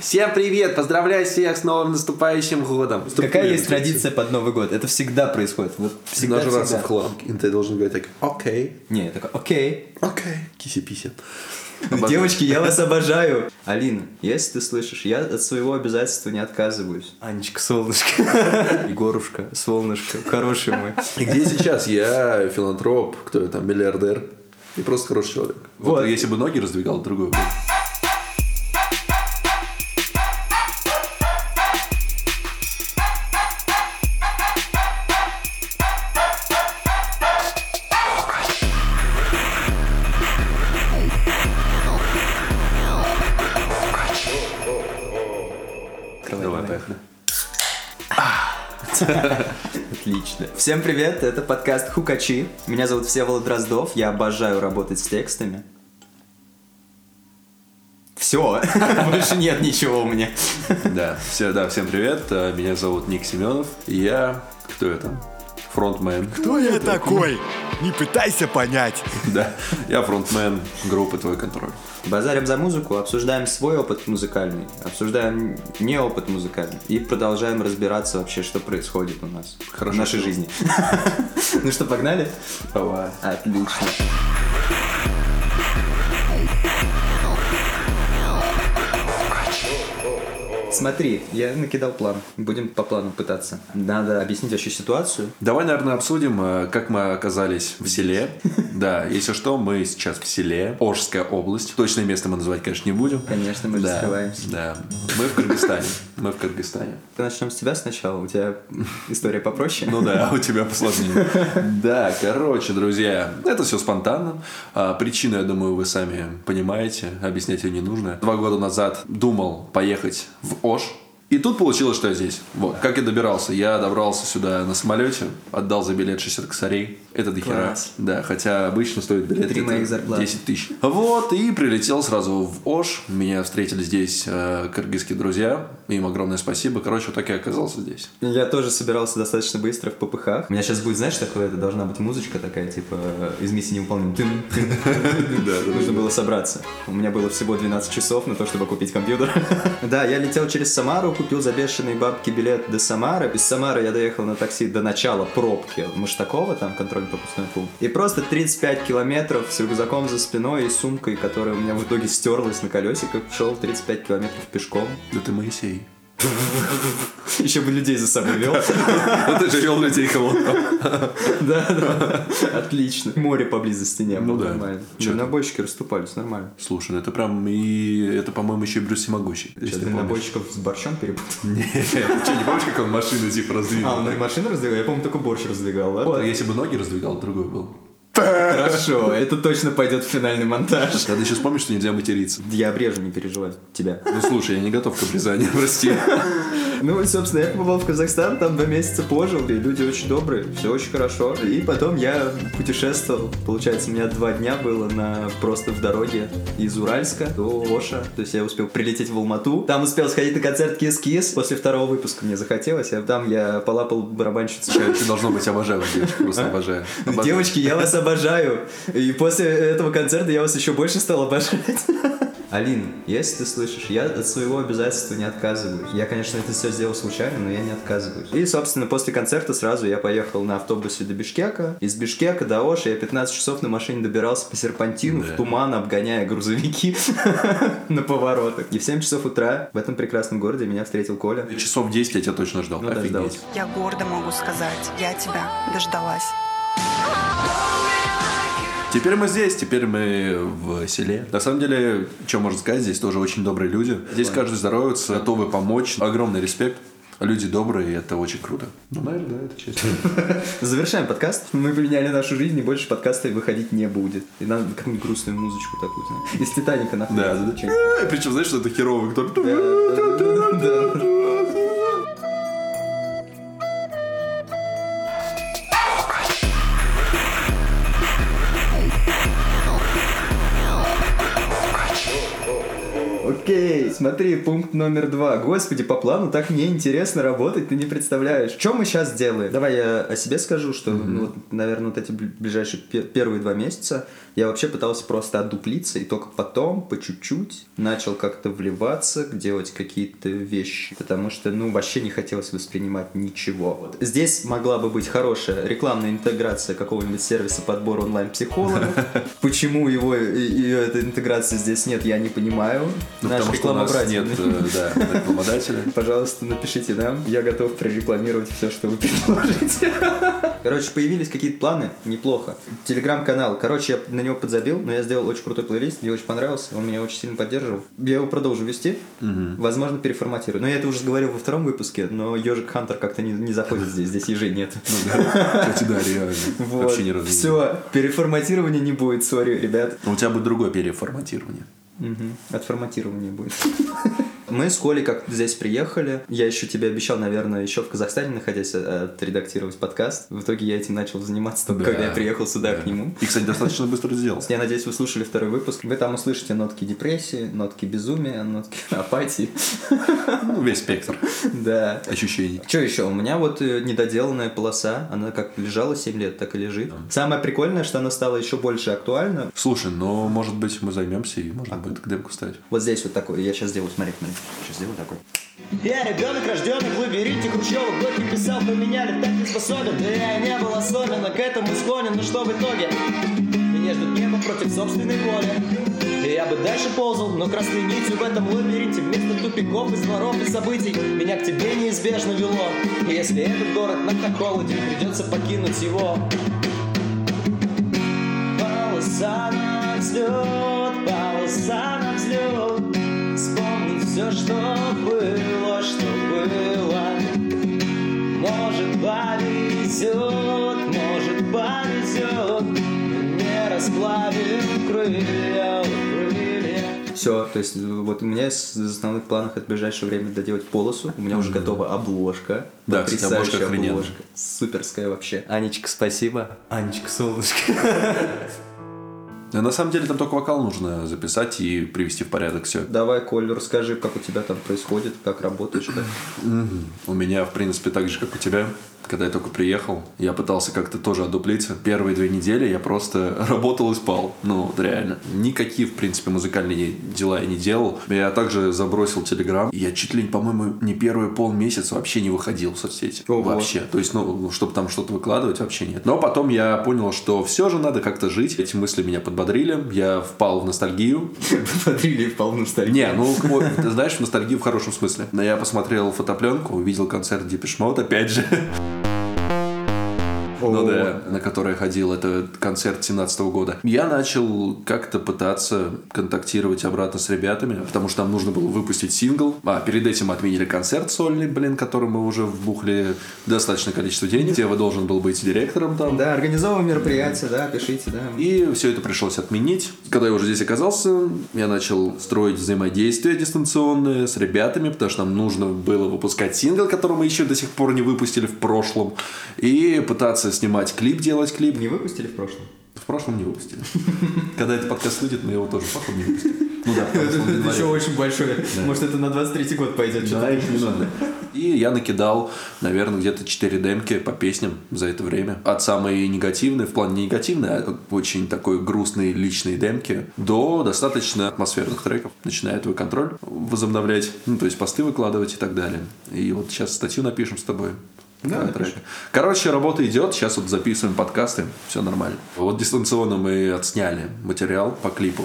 Всем привет! Поздравляю всех с новым наступающим годом! Какая есть традиция под Новый год? Это всегда происходит. Вот всегда, Нажраться всегда. в хлам. И ты должен говорить так, окей, Не, я такой, окей. окей, киси-писи. Девочки, я вас обожаю. Алина, если ты слышишь, я от своего обязательства не отказываюсь. Анечка, солнышко. Егорушка, солнышко, хороший мой. И где сейчас? Я филантроп, кто я там, миллиардер. И просто хороший человек. Вот, Вот. если бы ноги раздвигал, другой вопрос. Отлично. Всем привет, это подкаст Хукачи. Меня зовут Всеволод Дроздов, я обожаю работать с текстами. Все, больше нет ничего у меня. Да, все, да, всем привет. Э, Меня зовут Ник Семенов. Я... Кто это? Фронтмен. Кто я такой? Не пытайся понять. Да, я фронтмен группы «Твой контроль». Базарим за музыку, обсуждаем свой опыт музыкальный, обсуждаем не опыт музыкальный и продолжаем разбираться вообще, что происходит у нас Хорошо, в нашей что- жизни. Ну что, погнали? Отлично. Смотри, я накидал план. Будем по плану пытаться. Надо объяснить вообще ситуацию. Давай, наверное, обсудим, э, как мы оказались в селе. Да, если что, мы сейчас в селе. Ожская область. Точное место мы называть, конечно, не будем. Конечно, мы же Да, скрываемся. да. Мы в Кыргызстане. Мы в Кыргызстане. Начнем с тебя сначала. У тебя история попроще. Ну да, у тебя посложнее. Да, короче, друзья, это все спонтанно. А, Причину, я думаю, вы сами понимаете. Объяснять ее не нужно. Два года назад думал поехать в Ош. И тут получилось, что я здесь. Вот. Как я добирался? Я добрался сюда на самолете, отдал за билет 60 косарей. Это до хера. Класс. Да, хотя обычно стоит билет Три где-то моих зарплаты. 10 тысяч. Вот, и прилетел сразу в Ош. Меня встретили здесь э, кыргызские друзья. Им огромное спасибо. Короче, вот так я оказался здесь. Я тоже собирался достаточно быстро в попыхах. У меня сейчас будет, знаешь, такое, это должна быть музычка такая, типа, из миссии невыполнима. Нужно было собраться. У меня было всего 12 часов на то, чтобы купить компьютер. Да, я летел через Самару, купил за бешеные бабки билет до Самары. Из Самары я доехал на такси до начала пробки Маштакова, там контрольно-пропускной пункт. И просто 35 километров с рюкзаком за спиной и сумкой, которая у меня в итоге стерлась на колесиках, шел 35 километров пешком. Да ты Моисей. Еще бы людей за собой вел. Ну ты же вел людей холодно. Да, да. Отлично. Море поблизости не было. Ну да. Нормально. Дальнобойщики расступались, нормально. Слушай, ну это прям и... Это, по-моему, еще и Брюс Всемогущий. Сейчас дальнобойщиков с борщом перепутал. помнишь. Не, ты не помнишь, как он машину типа А, раздвинул? он машину раздвигал? Я помню, только борщ раздвигал, да? Если бы ноги раздвигал, другой был. Хорошо, это точно пойдет в финальный монтаж. Надо еще вспомнить, что нельзя материться. Я обрежу, не переживай. Тебя. Ну слушай, я не готов к обрезанию, прости. Ну и, собственно, я побывал в Казахстан, там два месяца пожил, и люди очень добрые, все очень хорошо. И потом я путешествовал, получается, у меня два дня было на просто в дороге из Уральска до Оша. То есть я успел прилететь в Алмату, там успел сходить на концерт Kiss Kiss. После второго выпуска мне захотелось, а там я полапал барабанщицу. Ты должно быть обожаю девочки, просто обожаю. Обожаю. Девочки, я вас обожаю. И после этого концерта я вас еще больше стал обожать. Алин, если ты слышишь, я от своего обязательства не отказываюсь. Я, конечно, это все сделал случайно, но я не отказываюсь. И, собственно, после концерта сразу я поехал на автобусе до Бишкека. Из Бишкека до Оши я 15 часов на машине добирался по серпантину Да. в туман, обгоняя грузовики на поворотах. И в 7 часов утра в этом прекрасном городе меня встретил Коля. Часов 10 я тебя точно ждал. Ну, Офигеть. Я гордо могу сказать, я тебя дождалась. Теперь мы здесь, теперь мы в селе. На самом деле, что можно сказать, здесь тоже очень добрые люди. Здесь каждый здоровается, готовы помочь. Огромный респект. Люди добрые, и это очень круто. Ну, наверное, да, это честно. Завершаем подкаст. Мы поменяли нашу жизнь, и больше подкаста выходить не будет. И надо какую-нибудь грустную музычку такую, знаешь. Из Титаника нахуй. Да, да, да. Причем, знаешь, что это херовый, кто Окей, смотри, пункт номер два. Господи, по плану так мне интересно работать, ты не представляешь. Что мы сейчас делаем? Давай я о себе скажу, что, ну, вот, наверное, вот эти бли- ближайшие пе- первые два месяца я вообще пытался просто отдуплиться, и только потом, по чуть-чуть, начал как-то вливаться, делать какие-то вещи. Потому что, ну, вообще не хотелось воспринимать ничего. Вот. Здесь могла бы быть хорошая рекламная интеграция какого-нибудь сервиса подбора онлайн-психологов. Почему его и этой интеграции здесь нет, я не понимаю. Ну, Наш потому что у нас нет э, да, рекламодателя. Пожалуйста, напишите нам. Я готов прорекламировать все, что вы предложите. Короче, появились какие-то планы. Неплохо. Телеграм-канал. Короче, я на него подзабил, но я сделал очень крутой плейлист. Мне очень понравился. Он меня очень сильно поддерживал. Я его продолжу вести. Возможно, переформатирую. Но я это уже говорил во втором выпуске, но Ежик Хантер как-то не, не заходит здесь. Здесь ежей нет. Кстати, да, реально. Вот. Вообще ни разу не Все, переформатирования не будет, сори, ребят. У тебя будет другое переформатирование. Мгм. Отформатирование будет. Мы с Колей как здесь приехали. Я еще тебе обещал, наверное, еще в Казахстане находясь, э, отредактировать подкаст. В итоге я этим начал заниматься только Да. когда я приехал сюда Да. к нему. И, кстати, достаточно быстро сделал. Я надеюсь, вы слушали второй выпуск. Вы там услышите нотки депрессии, нотки безумия, нотки апатии. Ну, весь спектр Да. ощущений. Что еще? У меня вот э, недоделанная полоса, она как лежала 7 лет, так и лежит. Самое прикольное, что она стала еще больше актуальна. Слушай, но может быть мы займемся и можно будет к демку ставить. Вот здесь вот такой, я сейчас сделаю, смотри, смотри, сейчас сделаю такой. Я ребенок, рожденный в лабиринте Хрущева Блоки писал, поменяли, так не способен Да я и не был особенно к этому склонен Но что в итоге? Меня ждет небо против собственной воли И я бы дальше ползал, но красной нитью в этом лабиринте Вместо тупиков из дворов и событий Меня к тебе неизбежно вело И если этот город нам так холоден Придется покинуть его Полоса на взлет, полоса на все, что было, что было Может повезет, может повезет Не расплавим крылья, крылья Все, то есть э, вот у меня из основных планов это в ближайшее время доделать полосу. У меня уже готова обложка. Да, кстати, обложка обложка. Суперская вообще. Анечка, спасибо. Анечка, солнышко. Да, на самом деле там только вокал нужно записать и привести в порядок все. Давай, Коль, расскажи, как у тебя там происходит, как работаешь. У меня, в принципе, так же, как у тебя. Когда я только приехал, я пытался как-то тоже одуплиться. Первые две недели я просто работал и спал. Ну, вот реально. Никакие, в принципе, музыкальные дела я не делал. Я также забросил Телеграм. Я чуть ли, по-моему, не первый полмесяца вообще не выходил в соцсети. Ого. Вообще. То есть, ну, чтобы там что-то выкладывать, вообще нет. Но потом я понял, что все же надо как-то жить. Эти мысли меня подбодрили. Я впал в ностальгию. Смотрели в полную сторону. Не, ну, ты знаешь, в ностальгию в хорошем смысле. Но я посмотрел фотопленку, увидел концерт Mode, опять же. Ну да, на который я ходил, это концерт 17 года. Я начал как-то пытаться контактировать обратно с ребятами, потому что нам нужно было выпустить сингл. А перед этим отменили концерт сольный, блин, который мы уже вбухли достаточное количество денег. Тева должен был быть директором там. Да, организовываем мероприятие, да, пишите, да. И все это пришлось отменить. Когда я уже здесь оказался, я начал строить взаимодействие дистанционное с ребятами, потому что нам нужно было выпускать сингл, который мы еще до сих пор не выпустили в прошлом, и пытаться снимать клип, делать клип. Не выпустили в прошлом? В прошлом не выпустили. Когда этот подкаст выйдет, мы его тоже походу не выпустим. Ну да, Это еще очень большое. Может, это на 23-й год пойдет. Да, их не надо. И я накидал, наверное, где-то 4 демки по песням за это время. От самой негативной, в плане не негативной, а очень такой грустной личной демки, до достаточно атмосферных треков. Начиная твой контроль возобновлять, ну, то есть посты выкладывать и так далее. И вот сейчас статью напишем с тобой. Да, напишем. трек. Короче, работа идет, сейчас вот записываем подкасты, все нормально. Вот дистанционно мы отсняли материал по клипу.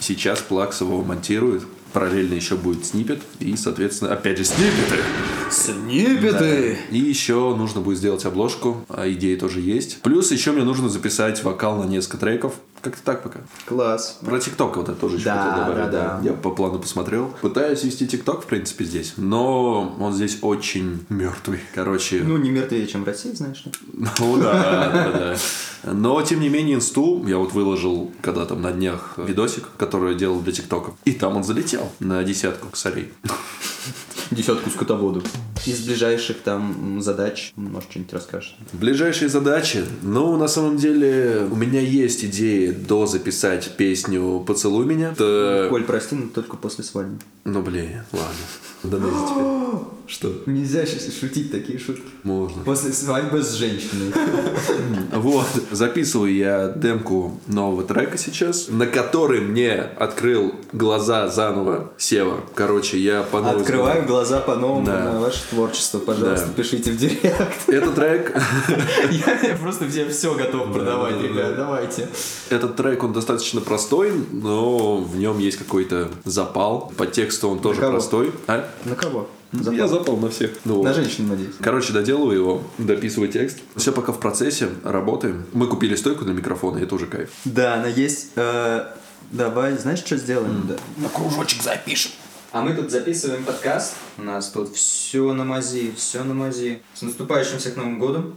Сейчас Плакс его монтирует. Параллельно еще будет снипет. И, соответственно, опять же, снипеты. Снипеты! И еще нужно будет сделать обложку. А идеи тоже есть. Плюс еще мне нужно записать вокал на несколько треков. Как-то так пока. Класс. Про ТикТок вот это тоже еще Да, хотел добавить. да, да. Я по плану посмотрел. Пытаюсь вести ТикТок, в принципе, здесь. Но он здесь очень мертвый. Короче, Ну, не мертвее, чем в России, знаешь ли. ну да, да, да. Но, тем не менее, инсту я вот выложил когда там на днях видосик, который я делал для ТикТока. И там он залетел на десятку косарей. Десятку скотоводу. Из ближайших там задач, может, что-нибудь расскажешь? Ближайшие задачи. Ну, на самом деле, у меня есть идеи до записать песню «Поцелуй меня». Это... Коль, прости, но только после свадьбы. Ну, блин, ладно. Да ну теперь. Что? Нельзя сейчас шутить такие шутки. Можно. После свадьбы с женщиной. Вот, записываю я демку нового трека сейчас, на который мне открыл глаза заново Сева. Короче, я по Открываю глаза по-новому Да. на ваше творчество. Пожалуйста, Да. пишите в директ. Этот трек, Я просто все, готов продавать, да, да. ребят, давайте. этот трек, он достаточно простой, но в нем есть какой-то запал. По тексту он тоже простой. А? На кого? Я запал на всех. Ну, На женщин, надеюсь. Короче, доделываю его, дописываю текст. Все пока в процессе, работаем. Мы купили стойку для микрофона, и это уже кайф. Да, она есть. Э, Давай, знаешь, что сделаем? Да. На кружочек запишем. А мы тут записываем подкаст. У нас тут все на мази, все на мази. С наступающим всех Новым годом.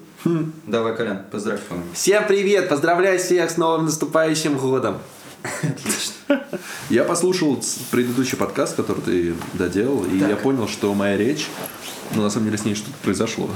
Давай, Колян, поздравь. Всем привет! Поздравляю всех с новым наступающим годом! Я послушал предыдущий подкаст, который ты доделал, и я понял, что моя речь, ну, на самом деле, с ней что-то произошло.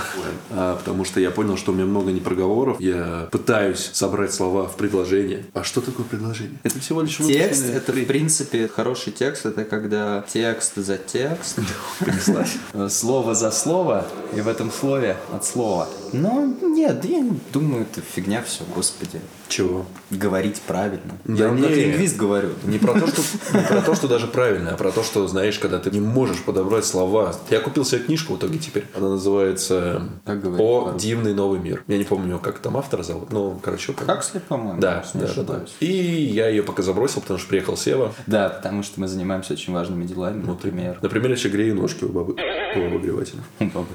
А, потому что я понял, что у меня много непроговоров. Я пытаюсь собрать слова в предложение. А что такое предложение? Это всего лишь Текст это, в принципе, хороший текст. Это когда текст за текст. Слово за слово. И в этом слове от слова. Ну, нет, я не думаю, это фигня все, господи. Чего? Говорить правильно. Да я вам как не. лингвист говорю. Не про, то, что, не про то, что даже правильно, а про то, что, знаешь, когда ты не можешь подобрать слова. Я купил себе книжку в итоге теперь. Она называется «О дивный новый мир». Я не помню, как там автора зовут, но, короче, как... Хаксли, по-моему. Да, не да, да, да. И я ее пока забросил, потому что приехал Сева. Да, потому что мы занимаемся очень важными делами, например. Например, я еще грею ножки у бабы у обогревателя. У бабы.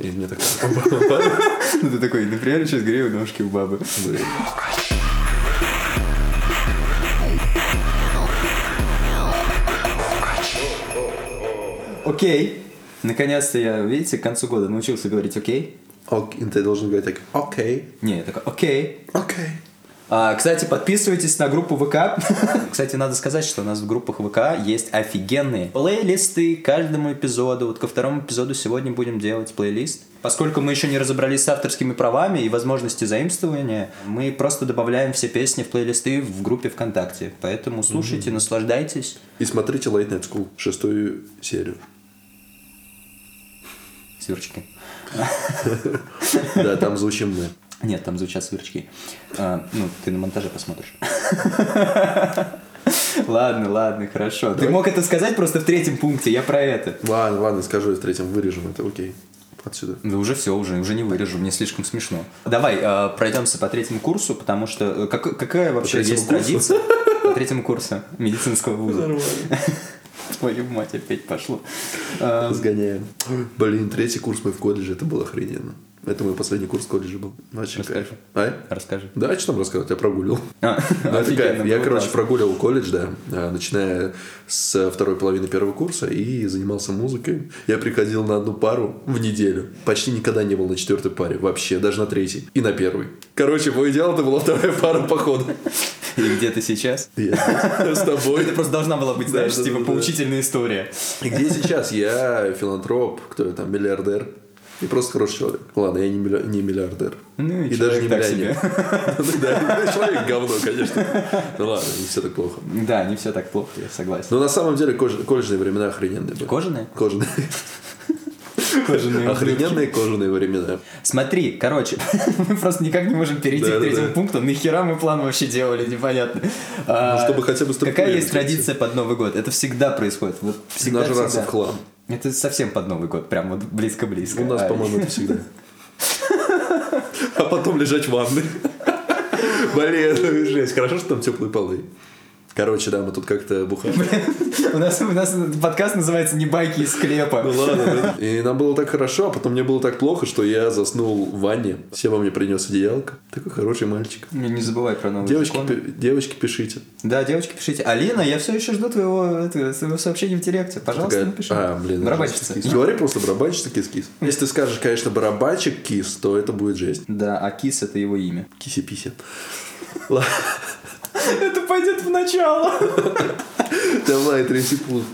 И мне так... Ну, ты такой, например, сейчас грею ножки у бабы. Окей. Наконец-то я, видите, к концу года научился говорить окей. Ок, ты должен говорить так, окей, Не, я такой, окей. окей. А, кстати, подписывайтесь на группу ВК. Кстати, надо сказать, что у нас в группах ВК есть офигенные плейлисты к каждому эпизоду. Вот ко второму эпизоду сегодня будем делать плейлист. Поскольку мы еще не разобрались с авторскими правами и возможности заимствования, мы просто добавляем все песни в плейлисты в группе ВКонтакте. Поэтому слушайте, наслаждайтесь. И смотрите Late Night School, шестую серию. Сверчки. Да, там звучим мы. Нет, там звучат сверчки. А, ну, ты на монтаже посмотришь. Ладно, ладно, хорошо. Ты мог это сказать просто в третьем пункте, я про это. Ладно, ладно, скажу, я в третьем вырежем, это окей. Отсюда. Да уже все, уже, уже не вырежу, мне слишком смешно. Давай э, пройдемся по третьему курсу, потому что э, как- какая вообще есть курсу? традиция по третьему курсу медицинского вуза? Твою мать, опять пошло. Сгоняем. Блин, третий курс мой в колледже, это было охрененно. Это мой последний курс в колледжа был. Вообще Расскажи. кайф. А? Расскажи. Да, что там рассказывать, я прогуливал. А, Ну, это кайф. Я, короче, классно. прогуливал колледж, да, а, начиная с второй половины первого курса и занимался музыкой. Я приходил на одну пару в неделю. Почти никогда не был на четвертой паре, вообще, даже на третьей. И на первой. Короче, мой идеал это была вторая пара походу. И где ты сейчас? Я с тобой. Это просто должна была быть, знаешь, типа поучительная история. И где сейчас? Я филантроп, кто я там, миллиардер. И просто хороший человек. Ладно, я не, милли- не миллиардер. Ну, и и даже не миллионер. Ну Да, человек говно, конечно. Ну ладно, не все так плохо. Да, не все так плохо, я согласен. Но на самом деле колледжные времена охрененные были. Кожаные? Кожаные. Кожаные. Охрененные кожаные времена. Смотри, короче, мы просто никак не можем перейти Да, к третьему да. пункту. Нахера мы план вообще делали, непонятно. А, Ну, чтобы хотя бы Какая есть традиция под Новый год? Это всегда происходит. Вот всегда, Нажраться всегда. в хлам. Это совсем под Новый год, прям вот близко-близко. У нас, А, по-моему, это всегда. А потом лежать в ванной. Блин, ну, жесть. Хорошо, что там теплые полы. Короче, да, мы тут как-то бухали. У нас, у нас подкаст называется «Не байки из склепа». Ну ладно, да. И нам было так хорошо, а потом мне было так плохо, что я заснул в ванне. Сева мне принес одеялко. Такой хороший мальчик. Не, не забывай про новый Девочки, пи- девочки, пишите. Да, девочки, пишите. Алина, я все еще жду твоего, это, своего сообщения в директе. Пожалуйста, Такая, напиши. А, блин. Барабанщица. кис. Говори просто барабанщица кис-кис. Если ты скажешь, конечно, барабанщик кис, то это будет жесть. Да, а Кис это его имя. Киси-писи. Это пойдет в начало. Давай, третий пункт.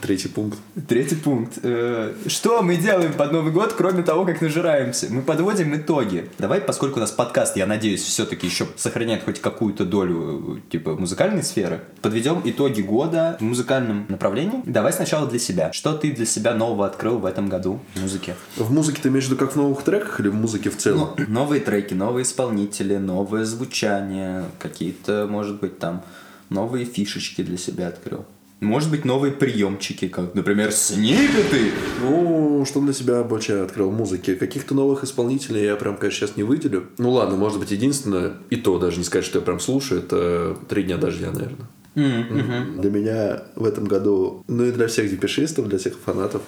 Третий пункт. Третий пункт. Э, Что мы делаем под Новый год, кроме того, как нажираемся? Мы подводим итоги. Давай, поскольку у нас подкаст, я надеюсь, все-таки еще сохраняет хоть какую-то долю типа музыкальной сферы, подведем итоги года в музыкальном направлении. Давай сначала для себя. Что ты для себя нового открыл в этом году в музыке? В музыке ты виду как в новых треках или в музыке в целом? Ну, новые треки, новые исполнители, новое звучание, какие-то, может быть, там новые фишечки для себя открыл. Может быть, новые приемчики, как, например, снипеты. Ну, что для себя больше открыл в музыке? Каких-то новых исполнителей я прям, конечно, сейчас не выделю. Ну ладно, может быть, единственное, и то даже не сказать, что я прям слушаю, это «Три дня дождя», наверное. Для меня в этом году, ну и для всех депешистов, для всех фанатов,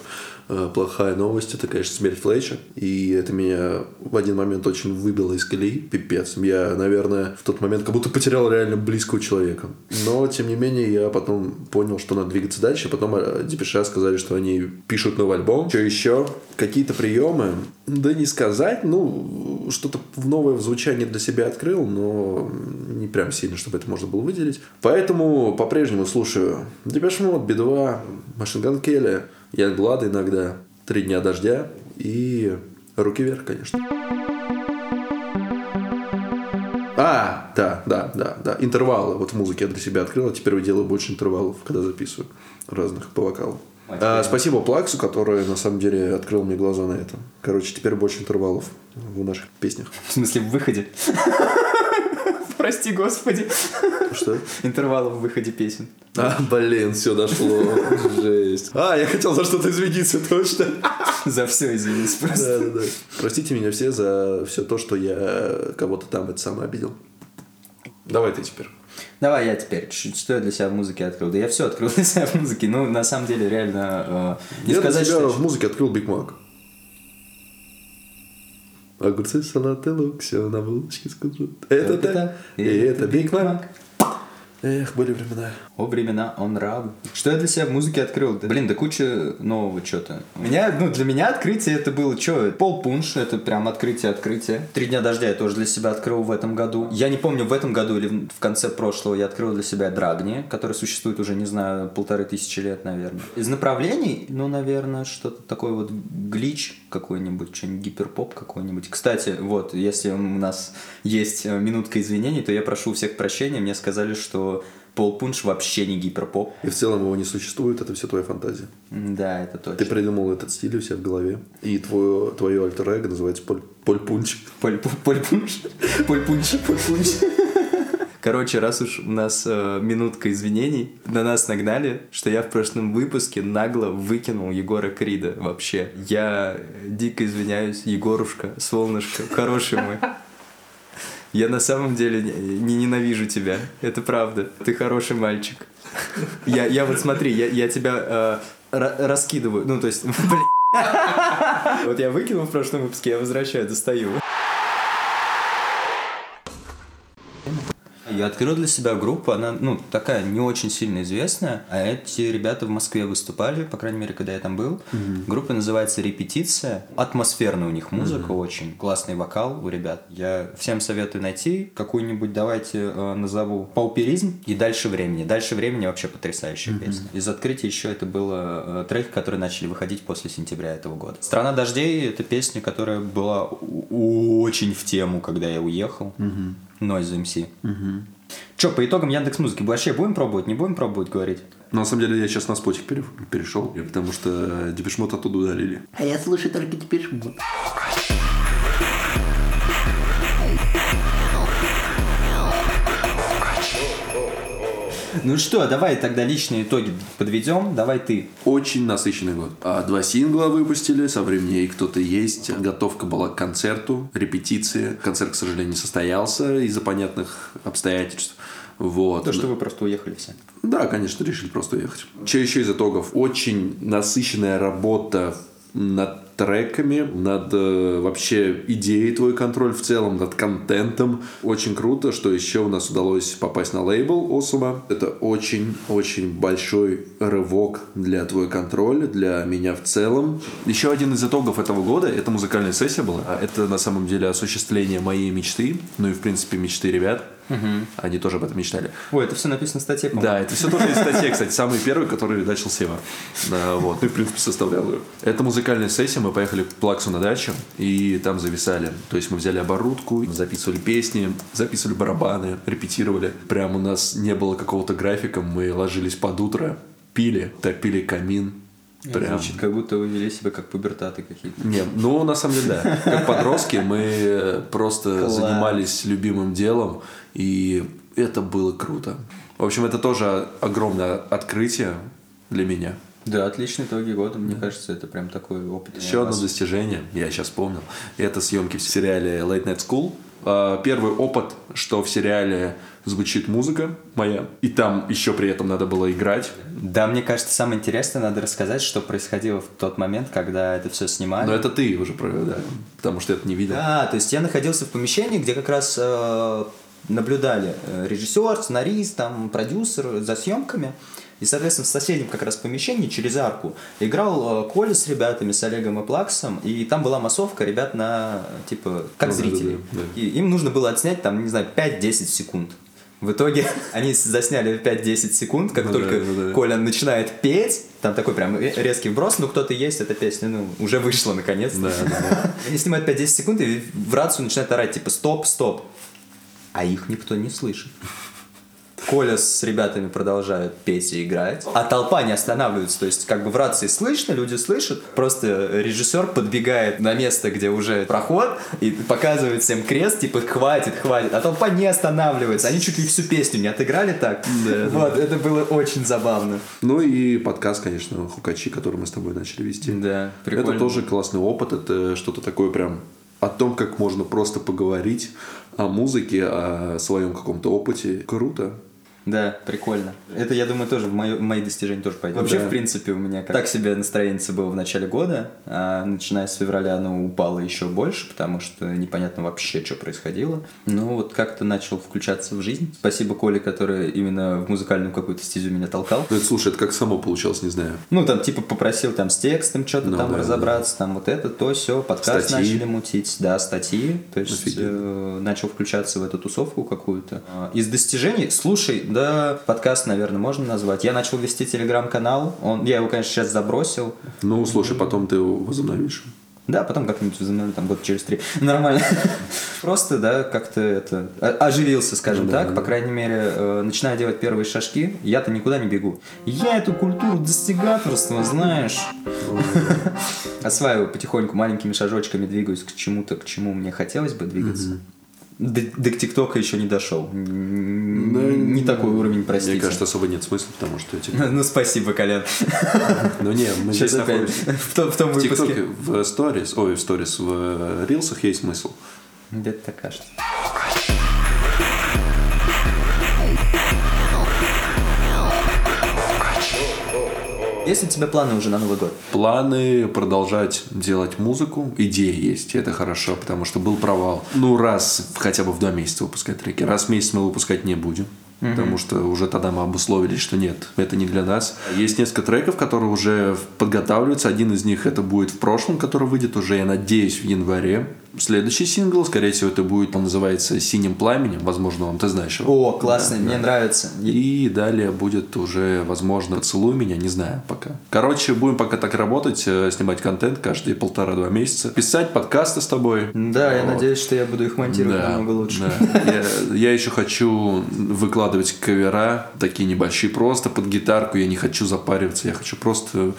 э, плохая новость это, конечно, смерть Флейча. И это меня в один момент очень выбило из колеи, пипец. Я, наверное, в тот момент как будто потерял реально близкого человека. Но, тем не менее, я потом понял, что надо двигаться дальше. Потом э, депеша сказали, что они пишут новый альбом. Что еще? Какие-то приемы? Да не сказать, ну, что-то в новое в звучании для себя открыл, но не прям сильно, чтобы это можно было выделить. Поэтому по-прежнему слушаю Depeche Mode, Би-2, Machine Gun Kelly, Yungblud иногда, Три дня дождя и Руки вверх, конечно. А, да, да, да, да. Интервалы. Вот в музыке я для себя открыл, а теперь я делаю больше интервалов, когда записываю разных по вокалу. А, спасибо Плаксу, который на самом деле открыл мне глаза на это. Короче, теперь больше интервалов в наших песнях. В смысле, в выходе? Прости, господи. Что? Интервалы в выходе песен. А, блин, все дошло. Жесть. А, я хотел за что-то извиниться, точно. За все извинись просто. Да, да, да. Простите меня все за все то, что я кого-то там это самое обидел. Давай ты теперь. Давай я теперь. Чуть-чуть, Что я для себя в музыке открыл? Да я все открыл для себя в музыке. Ну, на самом деле, реально... э, я для сказать, себя что... в музыке открыл Биг Мак. Огурцы, салат и лук, все на булочке скажут. Это так, и это Биг Мак. Эх, были времена. О, времена, о нравы. Что я для себя в музыке открыл? Да, блин, да куча нового что-то. У меня, ну, для меня открытие это было что? Пол Пунш, это прям открытие-открытие. Три дня дождя я тоже для себя открыл в этом году. Я не помню, в этом году или в в конце прошлого я открыл для себя Драгни, который существует уже, не знаю, полторы тысячи лет, наверное. Из направлений, ну, наверное, что-то такое вот глич какой-нибудь, что-нибудь гиперпоп какой-нибудь. Кстати, вот, если у нас есть э, минутка извинений, то я прошу у всех прощения. Мне сказали, что Пол Пунш вообще не гиперпоп. И в целом его не существует, это все твоя фантазия. Да, это точно. Ты придумал этот стиль у себя в голове. И твое, твое альтер эго называется Поль, Поль Пунч. Поль, Пу- Поль Пунш. Поль Пунш. Поль Пунш. Короче, раз уж у нас э, минутка извинений, на нас нагнали, что я в прошлом выпуске нагло выкинул Егора Крида вообще. Я дико извиняюсь, Егорушка, солнышко, хороший мой. Я на самом деле не, не ненавижу тебя, это правда. Ты хороший мальчик. Я, я вот смотри, я, я тебя э, ра- раскидываю, ну то есть, блин. Вот я выкинул в прошлом выпуске, я возвращаю, достаю. Я открыл для себя группу, она, ну, такая не очень сильно известная, а эти ребята в Москве выступали, по крайней мере, когда я там был. Группа называется «Репетиция». Атмосферная у них музыка очень, классный вокал у ребят. Я всем советую найти какую-нибудь, давайте э, назову, «Пауперизм» и «Дальше времени». «Дальше времени» вообще потрясающая песня. Из открытия еще это было э, треки, которые начали выходить после сентября этого года. «Страна дождей» — это песня, которая была очень в тему, когда я уехал. Noise MC. Че, по итогам Яндекс Музыки вообще будем пробовать, не будем пробовать говорить? На самом деле я сейчас на спотик пере- перешел, потому что Депешмот оттуда удалили. А я слушаю только теперь Ну что, давай тогда личные итоги подведем. Давай ты. Очень насыщенный год. А два сингла выпустили, со времени кто-то есть. Готовка была к концерту, репетиции. Концерт, к сожалению, не состоялся из-за понятных обстоятельств. Вот. То, что вы просто уехали все. Да, конечно, решили просто уехать. Что еще из итогов? Очень насыщенная работа над треками, над э, вообще идеей твой контроль в целом, над контентом. Очень круто, что еще у нас удалось попасть на лейбл Осума. Это очень-очень большой рывок для твой контроль, для меня в целом. Еще один из итогов этого года, это музыкальная сессия была. А Это на самом деле осуществление моей мечты, ну и в принципе мечты ребят. Они тоже об этом мечтали. Ой, это все написано в статье, по-моему. Да, это все тоже из статьи, кстати, самый первый, который начал Сева. Да, Вот, ну и, в принципе, составлял ее. Это музыкальная сессия, мы поехали к Плаксу на дачу, и там зависали. То есть мы взяли оборудку, записывали песни, записывали барабаны, репетировали. Прям у нас не было какого-то графика, мы ложились под утро, пили, топили камин. Прям. Звучит, как будто вы вели себя как пубертаты какие-то. Не, ну на самом деле да. Как подростки мы просто Класс. занимались любимым делом, и это было круто. В общем, это тоже огромное открытие для меня. Да, отличные итоги года. Мне кажется, это прям такой опыт. Еще одно достижение, я сейчас вспомнил, это съемки в сериале Late Night School. А, Первый опыт, что в сериале звучит музыка моя, и там еще при этом надо было играть. Да, мне кажется, самое интересное надо рассказать, что происходило в тот момент, когда это все снимали. Но это ты уже провел, да, потому что это не видел. Да, то есть я находился в помещении, где как раз э, наблюдали э, режиссер, сценарист, там, продюсер за съемками. И, соответственно, в соседнем как раз помещении через арку играл э, Коля с ребятами, с Олегом и Плаксом, и там была массовка ребят на, типа, как Ну, зрители. да, да, да. И им нужно было отснять, там, не знаю, 5-10 секунд. В итоге они засняли 5-10 секунд, как Ну только да, ну да. Коля начинает петь, там такой прям ре- резкий вброс, ну кто-то есть, эта песня, ну, уже вышла наконец-то. Да, да, да. Они снимают 5-10 секунд и в рацию начинают орать, типа, стоп, стоп. А их никто не слышит. Коля с ребятами продолжают петь и играть, а толпа не останавливается. То есть, как бы в рации слышно, люди слышат. Просто режиссер подбегает на место, где уже проход, и показывает всем крест, типа, хватит, хватит. А толпа не останавливается. Они чуть ли всю песню не отыграли так. вот, это было очень забавно. Ну и подкаст, конечно, Хукачи, который мы с тобой начали вести. Да, прикольно. Это тоже классный опыт, это что-то такое прям о том, как можно просто поговорить о музыке, о своем каком-то опыте. Круто. Да, прикольно. Это, я думаю, тоже в, в мои достижения тоже пойдет. Вообще, Да. в принципе, у меня как- так себе настроение было в начале года, а начиная с февраля оно упало еще больше, потому что непонятно вообще, что происходило. Ну, вот как-то начал включаться в жизнь. Спасибо Коле, который именно в музыкальную какую-то стезю меня толкал. Ну, это, слушай, это как само получалось, не знаю. Ну, там, типа, попросил там с текстом что-то Ну, там да, разобраться, там вот это, то, все, подкаст Статьи. начали мутить, да, статьи, то есть э, начал включаться в эту тусовку какую-то. А, Из достижений, слушай, да, подкаст, наверное, можно назвать. Я начал вести телеграм-канал, он, я его, конечно, сейчас забросил, Ну, слушай, потом ты его возобновишь. да, потом как-нибудь возобновлю, там, год через три. Нормально. Просто, да, как-то это... о- Оживился, скажем да, так. да. По крайней мере, э, начинаю делать первые шажки. Я-то никуда не бегу. Я эту культуру достигаторства, знаешь, осваиваю потихоньку, маленькими шажочками двигаюсь к чему-то, к чему мне хотелось бы двигаться. До, ТикТока еще не дошел. Н- Не такой уровень, простите. Мне кажется, особо нет смысла, потому что типа... Ну, спасибо, Колян. Ну, не, мы Сейчас здесь находимся. в том, в том В выпуске. В сторис, ой, в сторис, в э, рилсах есть смысл. Где-то так кажется. Есть ли у тебя планы уже на Новый год? Планы продолжать делать музыку. Идея есть, это хорошо, потому что был провал. Ну, раз хотя бы в два месяца выпускать треки. Раз в месяц мы выпускать не будем. Потому что уже тогда мы обусловились, что нет, это не для нас. Есть несколько треков, которые уже подготавливаются. Один из них это будет в прошлом, который выйдет уже, я надеюсь, в январе. Следующий сингл, скорее всего, это будет, он называется «Синим пламенем». Возможно, вам ты знаешь его. О, классно, мне нравится. И далее будет уже, возможно, «Поцелуй меня», не знаю пока. Короче, будем пока так работать, э, снимать контент каждые полтора-два месяца, писать подкасты с тобой. Да, я Вот. надеюсь, что я буду их монтировать Да, намного лучше. да. Я, я еще хочу выкладывать кавера, такие небольшие, просто под гитарку. Я не хочу запариваться, я хочу просто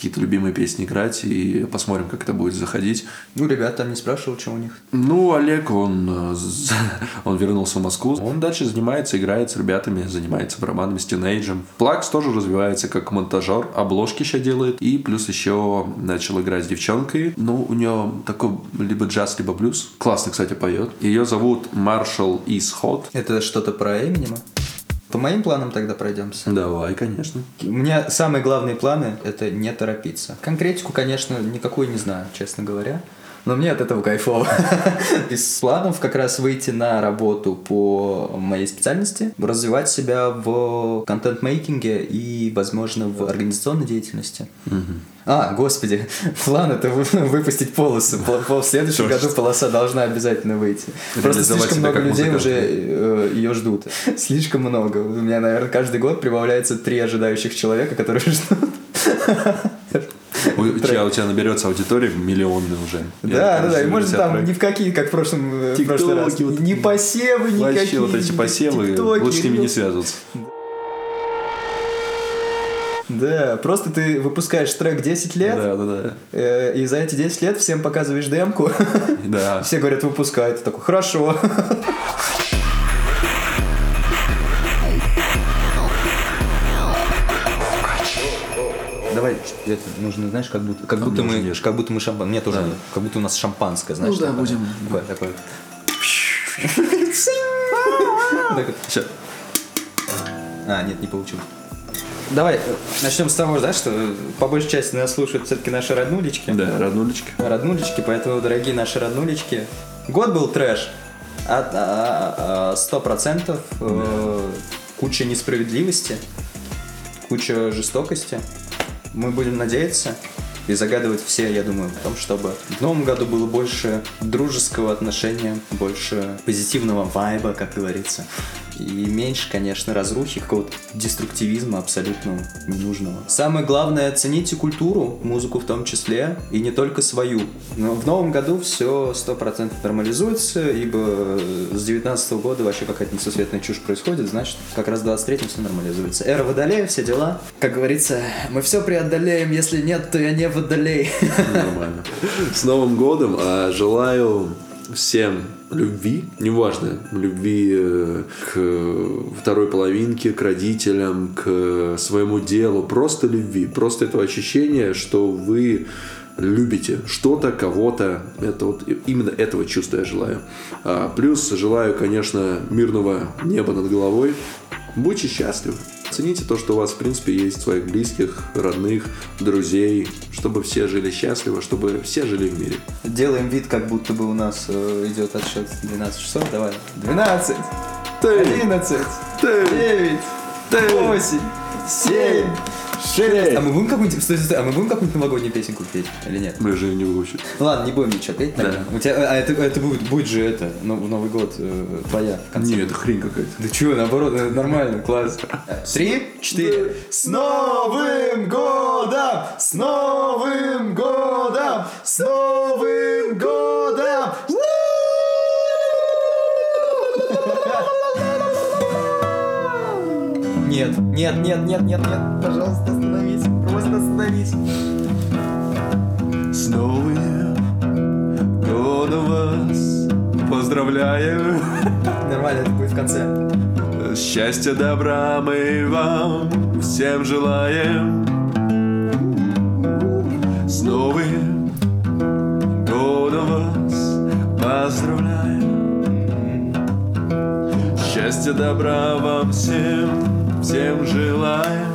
какие-то любимые песни играть и посмотрим, как это будет заходить. Ну, ребят там не спрашивал, что у них. Ну, Олег, он, э, он вернулся в Москву. Он дальше занимается, играет с ребятами, занимается барабанами, с тинейджем. Плакс тоже развивается как монтажер, обложки сейчас делает. И плюс еще начал играть с девчонкой. Ну, у нее такой либо джаз, либо блюз. Классно, кстати, поет. Ее зовут Маршал Hot. Это что-то про Эминема? По моим планам тогда пройдемся. Давай, конечно. У меня самые главные планы – это не торопиться. Конкретику, конечно, никакую не знаю, честно говоря. Но мне от этого кайфово. Из планов как раз выйти на работу по моей специальности, развивать себя в контент-мейкинге и, возможно, в организационной деятельности. А, господи, план это вы- выпустить полосу. Пол- пол- В следующем году полоса должна обязательно выйти. Просто слишком много людей уже ее ждут. Слишком много. У меня, наверное, каждый год прибавляется три ожидающих человека, которые ждут. У тебя, у тебя наберется аудитория миллионная уже. Да, да, да. И может там ни в какие, как в прошлом э, прошлый раз. Не посевы никакие. Вообще вот эти ни посевы, лучше с ними ну, не связываться. Да, просто ты выпускаешь трек 10 лет, Да, да, да. э, и за эти 10 лет всем показываешь демку. Да. Все говорят, выпускай. Ты такой, хорошо. Давай, это нужно, знаешь, как будто, как будто мы, нет. как будто мы шампан, мне тоже Да. как будто у нас шампанское, знаешь, да, такое. будем. Такое, такое. Всё. А, нет, не получилось. Давай, э, начнем с того, да, что э, по большей части нас слушают все-таки наши роднулечки. Да, роднулечки. Роднулечки, поэтому, дорогие наши роднулечки, год был трэш. От- а- а- Сто процентов. э, Куча несправедливости, куча жестокости. Мы будем надеяться и загадывать все, я думаю, в том, чтобы в новом году было больше дружеского отношения, больше позитивного вайба, как говорится. И меньше, конечно, разрухи, какого-то деструктивизма абсолютно ненужного. Самое главное, цените культуру, музыку в том числе, и не только свою. Но в новом году все 100% нормализуется, ибо с 19 года вообще какая-то несусветная чушь происходит, значит, как раз в 23 все нормализуется. Эра водолея, все дела. Как говорится, мы все преодолеем, если нет, то я не водолей. Нормально. С Новым годом а, желаю всем любви, неважно, любви э, к второй половинке, к родителям, к своему делу, просто любви, просто этого ощущения, что вы любите что-то, кого-то, это вот именно этого чувства я желаю. А, плюс желаю, конечно, мирного неба над головой. Будьте счастливы. Цените то, что у вас, в принципе, есть своих близких, родных, друзей, чтобы все жили счастливо, чтобы все жили в мире. Делаем вид, как будто бы у нас э, идет отсчет 12 часов. Давай. 12, Ты, 11, ты, 9, ты. 8, 7, 6. А мы будем какую-нибудь, стой, стой, а мы будем какую-нибудь новогоднюю песенку петь или нет? Мы же не выучили. Ладно, не будем ничего петь. наверное. У тебя, а это, это будет, будет же это, ну, в Новый год э, твоя в конце. Не, это хрень какая-то. Да чё, наоборот, это нормально, класс. Три, четыре. С Новым годом! С Новым годом! С Новым Нет, нет, нет, нет, нет, нет. Пожалуйста, остановись. Просто остановись. С Новым годом вас поздравляю. Нормально, это будет в конце. Счастья, добра мы вам всем желаем. С Новым годом вас поздравляем. Счастья, добра вам всем, всем желаем.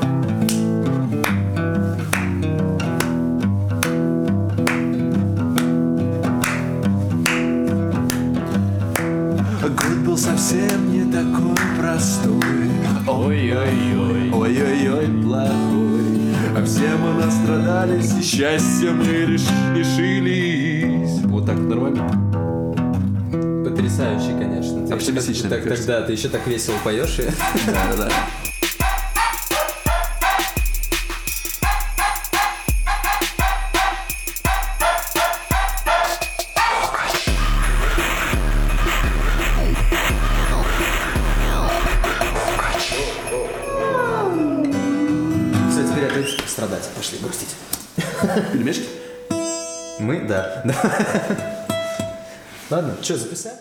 Год был совсем не такой простой Ой-ой-ой, ой-ой-ой, плохой А все мы настрадались и счастьем не реш- лишились Вот так нормально? Потрясающий, конечно. Ты Оптимистично, так, кажется. тогда ты еще так весело поешь. и- Да-да-да Пельмешки? Мы,